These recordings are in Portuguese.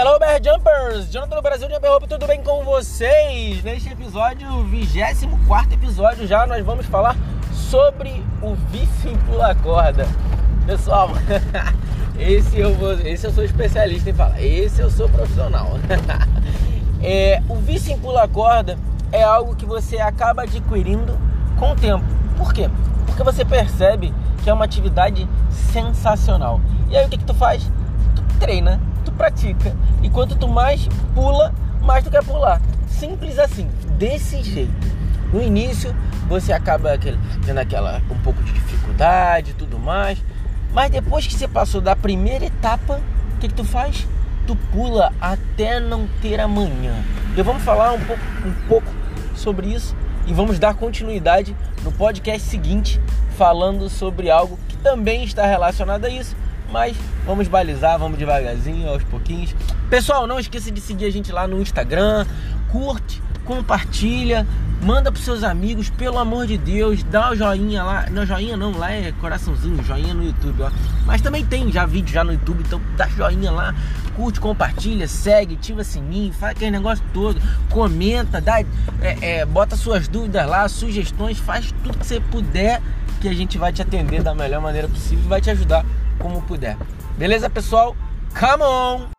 Hello, Bear Jumpers! Jonathan do Brasil, Jumper Hope, tudo bem com vocês? Neste episódio, 24 episódio já, nós vamos falar sobre o em pula corda. Pessoal, esse eu, vou, esse eu sou especialista em falar, esse eu sou profissional. é, o em pula corda é algo que você acaba adquirindo com o tempo. Por quê? Porque você percebe que é uma atividade sensacional. E aí o que, que tu faz? Tu treina tu pratica. E quanto tu mais pula, mais tu quer pular. Simples assim, desse jeito. No início você acaba tendo aquela um pouco de dificuldade e tudo mais. Mas depois que você passou da primeira etapa, o que, que tu faz? Tu pula até não ter amanhã. E vamos falar um pouco, um pouco sobre isso e vamos dar continuidade no podcast seguinte, falando sobre algo que também está relacionado a isso, mas vamos balizar, vamos devagarzinho, aos pouquinhos. Pessoal, não esqueça de seguir a gente lá no Instagram, curte, compartilha, manda pros seus amigos, pelo amor de Deus, dá o joinha lá. Não, joinha não, lá é coraçãozinho, joinha no YouTube, ó. Mas também tem já vídeo já no YouTube, então dá joinha lá, curte, compartilha, segue, ativa sininho, faz aquele negócio todo, comenta, dá, é, é, bota suas dúvidas lá, sugestões, faz tudo que você puder que a gente vai te atender da melhor maneira possível e vai te ajudar como puder. Beleza, pessoal? Come on!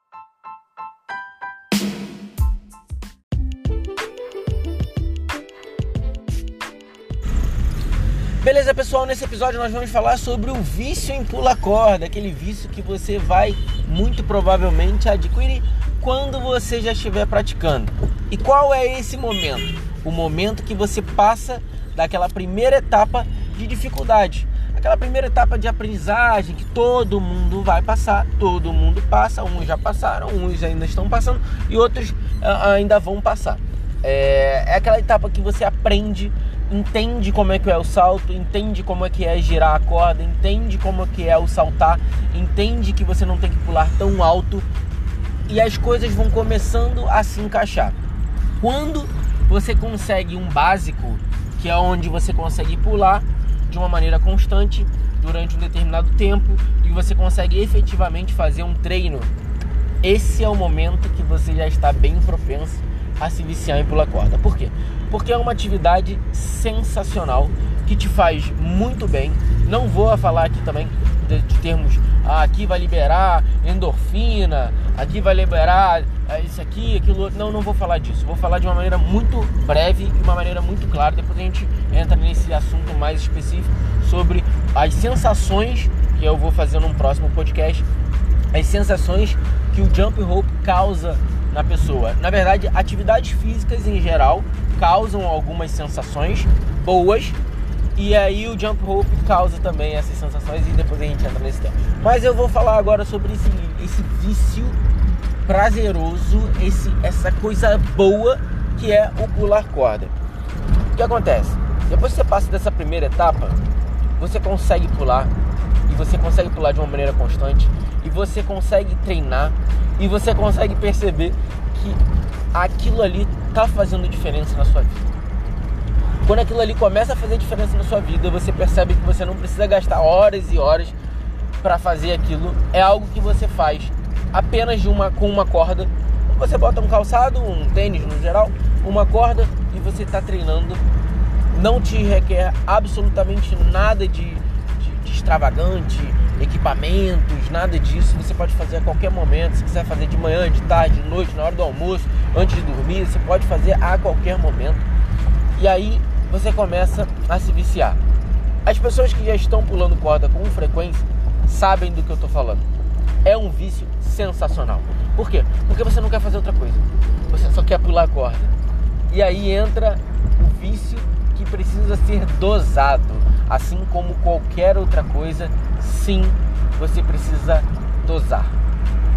Beleza, pessoal? Nesse episódio nós vamos falar sobre o vício em pula corda, aquele vício que você vai muito provavelmente adquirir quando você já estiver praticando. E qual é esse momento? O momento que você passa daquela primeira etapa de dificuldade, aquela primeira etapa de aprendizagem que todo mundo vai passar, todo mundo passa, uns já passaram, uns ainda estão passando e outros uh, ainda vão passar. É, é, aquela etapa que você aprende, entende como é que é o salto, entende como é que é girar a corda, entende como é que é o saltar, entende que você não tem que pular tão alto e as coisas vão começando a se encaixar. Quando você consegue um básico, que é onde você consegue pular, de uma maneira constante durante um determinado tempo e você consegue efetivamente fazer um treino, esse é o momento que você já está bem propenso a se viciar em pular corda. Por quê? Porque é uma atividade sensacional que te faz muito bem. Não vou falar aqui também de, de termos, ah, aqui vai liberar endorfina, aqui vai liberar é, isso aqui, aquilo outro. Não, não vou falar disso. Vou falar de uma maneira muito breve e uma maneira muito clara. Depois a gente entra nesse assunto mais específico sobre as sensações que eu vou fazer num próximo podcast. As sensações que o jump rope causa na pessoa. Na verdade, atividades físicas em geral causam algumas sensações boas e aí o jump rope causa também essas sensações e depois a gente entra nesse tema. Mas eu vou falar agora sobre esse, esse vício prazeroso, esse, essa coisa boa que é o pular corda. O que acontece? Depois que você passa dessa primeira etapa, você consegue pular e você consegue pular de uma maneira constante e você consegue treinar e você consegue perceber que aquilo ali está fazendo diferença na sua vida. Quando aquilo ali começa a fazer diferença na sua vida, você percebe que você não precisa gastar horas e horas para fazer aquilo. É algo que você faz apenas de uma, com uma corda. Você bota um calçado, um tênis no geral, uma corda e você está treinando. Não te requer absolutamente nada de, de, de extravagante, equipamentos, nada disso. Você pode fazer a qualquer momento. Se quiser fazer de manhã, de tarde, de noite, na hora do almoço, antes de dormir, você pode fazer a qualquer momento. E aí você começa a se viciar. As pessoas que já estão pulando corda com frequência sabem do que eu estou falando é um vício sensacional. Por quê? Porque você não quer fazer outra coisa. Você só quer pular corda. E aí entra o vício que precisa ser dosado. Assim como qualquer outra coisa, sim, você precisa dosar.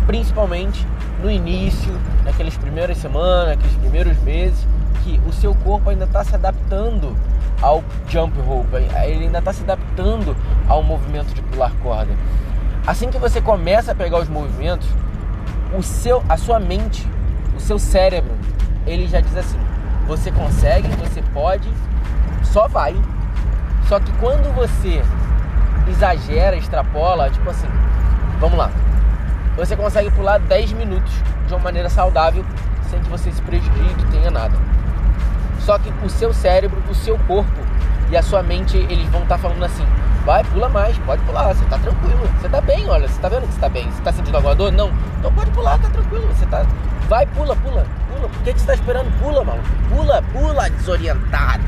Principalmente no início, naquelas primeiras semanas, naqueles primeiros meses, que o seu corpo ainda está se adaptando ao jump rope, ele ainda está se adaptando ao movimento de pular corda. Assim que você começa a pegar os movimentos, o seu, a sua mente, o seu cérebro, ele já diz assim: você consegue, você pode, só vai. Só que quando você exagera, extrapola, tipo assim, vamos lá. você consegue pular 10 minutos de uma maneira saudável, sem que você se prejudique, tenha nada. Só que o seu cérebro, o seu corpo e a sua mente, eles vão estar tá falando assim: vai, pula mais, pode pular, você tá tranquilo, você tá bem, olha, você tá vendo que você tá bem, você tá sentindo alguma dor? Não, então pode pular, tá tranquilo, você tá. Vai, pula, pula, pula. Por que, você tá esperando? Pula, mano. Pula, pula, desorientado.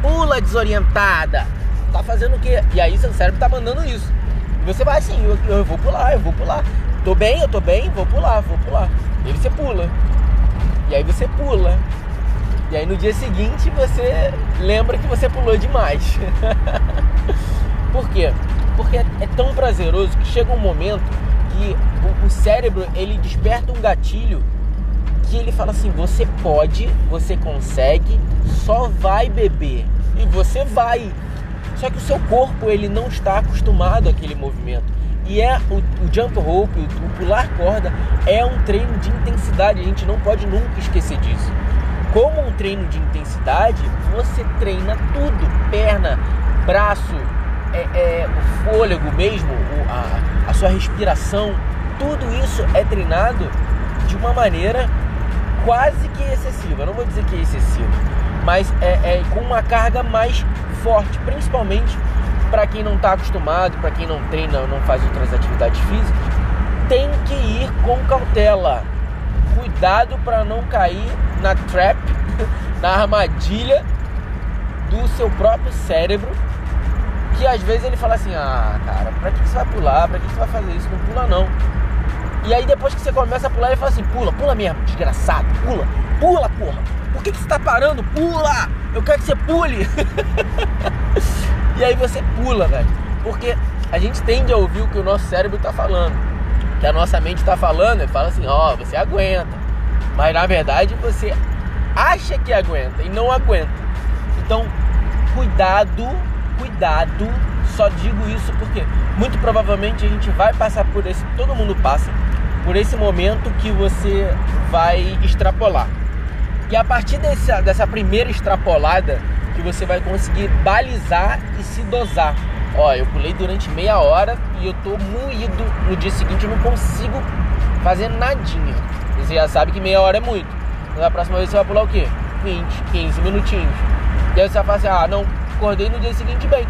Pula, desorientada. Tá fazendo o quê? E aí seu cérebro tá mandando isso. E você vai assim, eu, eu vou pular, eu vou pular. Tô bem, eu tô bem, vou pular, vou pular. E aí você pula. E aí você pula. E aí no dia seguinte você lembra que você pulou demais. Por quê? Porque é, é tão prazeroso que chega um momento que o, cérebro ele desperta um gatilho que ele fala assim: você pode, você consegue, só vai beber. E você vai. Só que o seu corpo ele não está acostumado àquele movimento. E é o, o jump rope, o, o pular corda, é um treino de intensidade. A gente não pode nunca esquecer disso como um treino de intensidade, você treina tudo: perna, braço, é, é, o fôlego mesmo, o, a, a sua respiração. Tudo isso é treinado de uma maneira quase que excessiva. Não vou dizer que é excessiva, mas é, é com uma carga mais forte, principalmente para quem não está acostumado, para quem não treina, não faz outras atividades físicas, tem que ir com cautela. Cuidado para não cair na trap, na armadilha do seu próprio cérebro, que às vezes ele fala assim: "Ah, cara, para que você vai pular? Para que você vai fazer isso? Não pula não". E aí depois que você começa a pular, ele fala assim: "Pula, pula mesmo, desgraçado, pula, pula, porra. Por que, que você tá parando? Pula! Eu quero que você pule". e aí você pula, velho. Porque a gente tende a ouvir o que o nosso cérebro está falando. Que a nossa mente está falando, ele fala assim: "Ó, oh, você aguenta". Mas na verdade você acha que aguenta e não aguenta. Então, cuidado, cuidado. Só digo isso porque muito provavelmente a gente vai passar por esse, todo mundo passa por esse momento que você vai extrapolar. E a partir desse, dessa primeira extrapolada que você vai conseguir balizar e se dosar. Ó, eu pulei durante meia hora e eu tô moído. No dia seguinte eu não consigo fazer nadinha. Você já sabe que meia hora é muito. Na próxima vez você vai pular o quê? 20, 15 minutinhos. E aí você vai falar assim, ah, não, acordei no dia seguinte bem.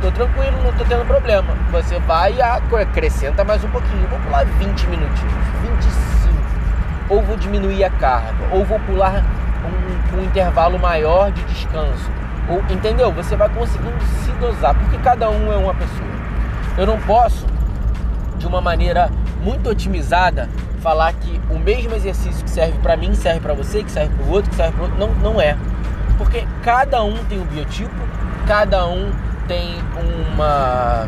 Tô tranquilo, não tô tendo problema. Você vai e acrescenta mais um pouquinho. Vou pular 20 minutinhos, 25. Ou vou diminuir a carga, ou vou pular um, um intervalo maior de descanso. Ou, entendeu? Você vai conseguindo se dosar, porque cada um é uma pessoa. Eu não posso, de uma maneira muito otimizada, falar que o mesmo exercício que serve para mim serve para você, que serve para o outro, que serve para outro, não, não é. Porque cada um tem um biotipo, cada um tem uma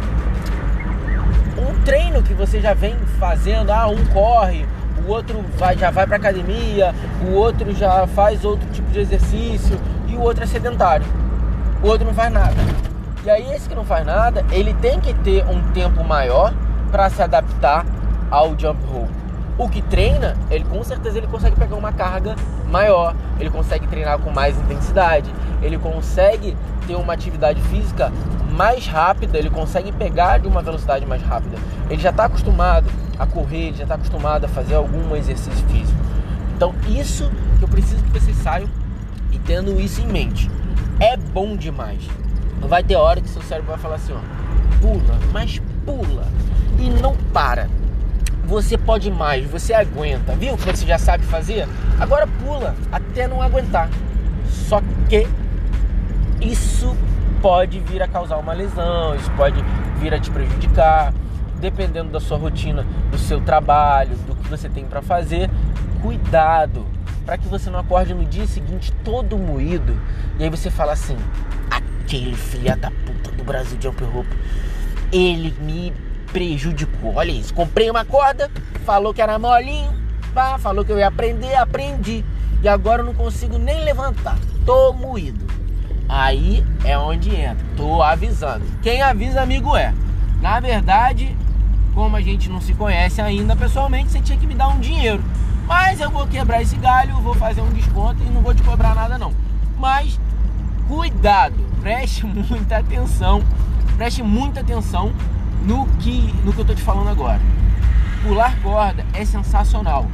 um treino que você já vem fazendo, ah, um corre, o outro vai, já vai para academia, o outro já faz outro tipo de exercício e o outro é sedentário. O outro não faz nada. E aí esse que não faz nada, ele tem que ter um tempo maior para se adaptar ao jump rope o que treina, ele com certeza ele consegue pegar uma carga maior, ele consegue treinar com mais intensidade, ele consegue ter uma atividade física mais rápida, ele consegue pegar de uma velocidade mais rápida. Ele já está acostumado a correr, já está acostumado a fazer algum exercício físico. Então isso que eu preciso que vocês saiam e tendo isso em mente. É bom demais. Vai ter hora que seu cérebro vai falar assim, ó, pula, mas pula e não para você pode mais, você aguenta. Viu que você já sabe fazer? Agora pula até não aguentar. Só que isso pode vir a causar uma lesão, isso pode vir a te prejudicar, dependendo da sua rotina, do seu trabalho, do que você tem para fazer. Cuidado para que você não acorde no dia seguinte todo moído e aí você fala assim: aquele filha da puta do Brasil de Jump Rope, ele me prejudicou. Olha isso, comprei uma corda, falou que era molinho, pá, falou que eu ia aprender, aprendi. E agora eu não consigo nem levantar. Tô moído. Aí é onde entra. Tô avisando. Quem avisa, amigo é. Na verdade, como a gente não se conhece ainda pessoalmente, você tinha que me dar um dinheiro. Mas eu vou quebrar esse galho, vou fazer um desconto e não vou te cobrar nada não. Mas cuidado, preste muita atenção, preste muita atenção no que, no que eu tô te falando agora. pular corda é sensacional,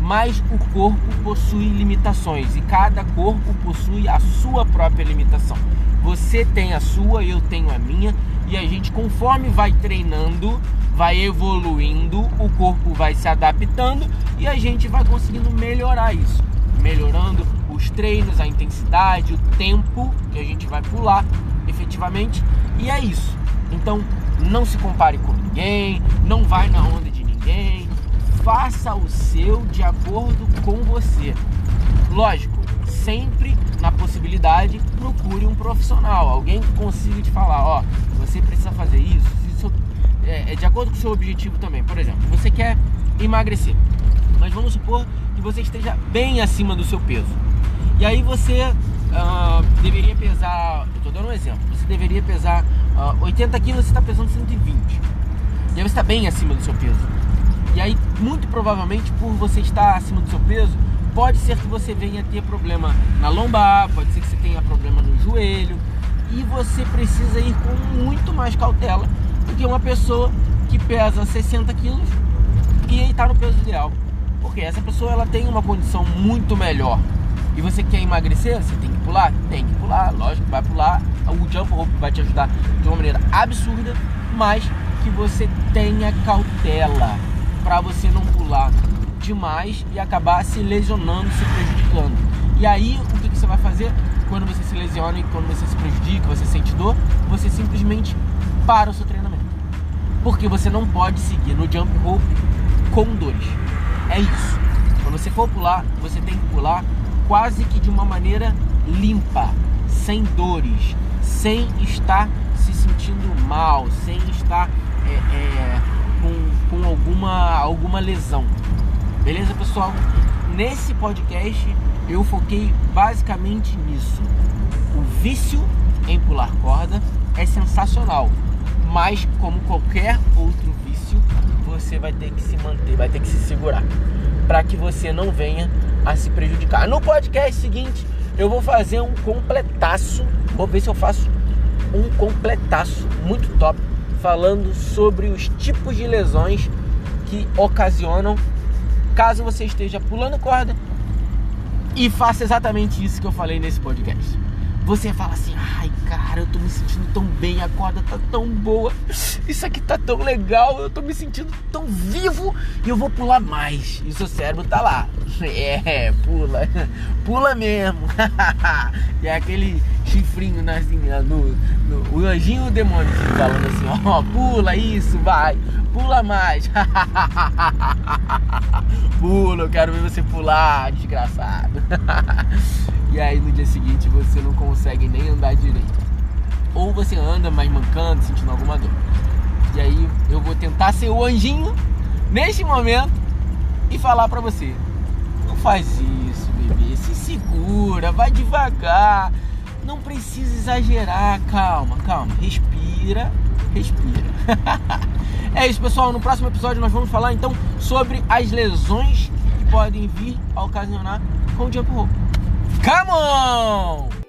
mas o corpo possui limitações e cada corpo possui a sua própria limitação. Você tem a sua, eu tenho a minha, e a gente, conforme vai treinando, vai evoluindo, o corpo vai se adaptando e a gente vai conseguindo melhorar isso, melhorando os treinos, a intensidade, o tempo que a gente vai pular efetivamente, e é isso. Então, não se compare com ninguém, não vai na onda de ninguém, faça o seu de acordo com você. Lógico, sempre na possibilidade, procure um profissional, alguém que consiga te falar, ó, você precisa fazer isso, isso é, é de acordo com o seu objetivo também. Por exemplo, você quer emagrecer, mas vamos supor que você esteja bem acima do seu peso. E aí você uh, deveria pesar, estou dando um exemplo, você deveria pesar uh, 80 quilos, você está pesando 120. E aí você está bem acima do seu peso. E aí, muito provavelmente, por você estar acima do seu peso, pode ser que você venha ter problema na lombar, pode ser que você tenha problema no joelho. E você precisa ir com muito mais cautela do que uma pessoa que pesa 60 quilos e está no peso ideal. Porque essa pessoa ela tem uma condição muito melhor. E você quer emagrecer? Você tem que pular? Tem que pular, lógico, vai pular. O jump rope vai te ajudar de uma maneira absurda, mas que você tenha cautela para você não pular demais e acabar se lesionando, se prejudicando. E aí, o que, que você vai fazer? Quando você se lesiona e quando você se prejudica, você sente dor, você simplesmente para o seu treinamento. Porque você não pode seguir no jump rope com dores. É isso. Quando você for pular, você tem que pular quase que de uma maneira limpa, sem dores, sem estar se sentindo mal, sem estar é, é, com, com alguma, alguma lesão. Beleza, pessoal? Nesse podcast eu foquei basicamente nisso. O vício em pular corda é sensacional, mas como qualquer outro vício, você vai ter que se manter, vai ter que se segurar para que você não venha a se prejudicar. No podcast seguinte, eu vou fazer um completaço, vou ver se eu faço um completaço muito top falando sobre os tipos de lesões que ocasionam caso você esteja pulando corda e faça exatamente isso que eu falei nesse podcast. Você fala assim, ai cara, eu tô me sentindo tão bem, a corda tá tão boa, isso aqui tá tão legal, eu tô me sentindo tão vivo e eu vou pular mais. E seu cérebro tá lá. É, pula, pula mesmo. e é aquele chifrinho né, assim, no, no, o anjinho e o demônio falando assim, ó, oh, pula isso, vai, pula mais. pula, eu quero ver você pular, desgraçado. e aí no dia seguinte você não consegue nem andar direito. Ou você anda mais mancando, sentindo alguma dor. E aí eu vou tentar ser o anjinho neste momento e falar para você: não faz isso, bebê, se segura, vai devagar não precisa exagerar, calma, calma, respira, respira. é isso, pessoal. No próximo episódio nós vamos falar então sobre as lesões que podem vir a ocasionar com o jump rope. Come on!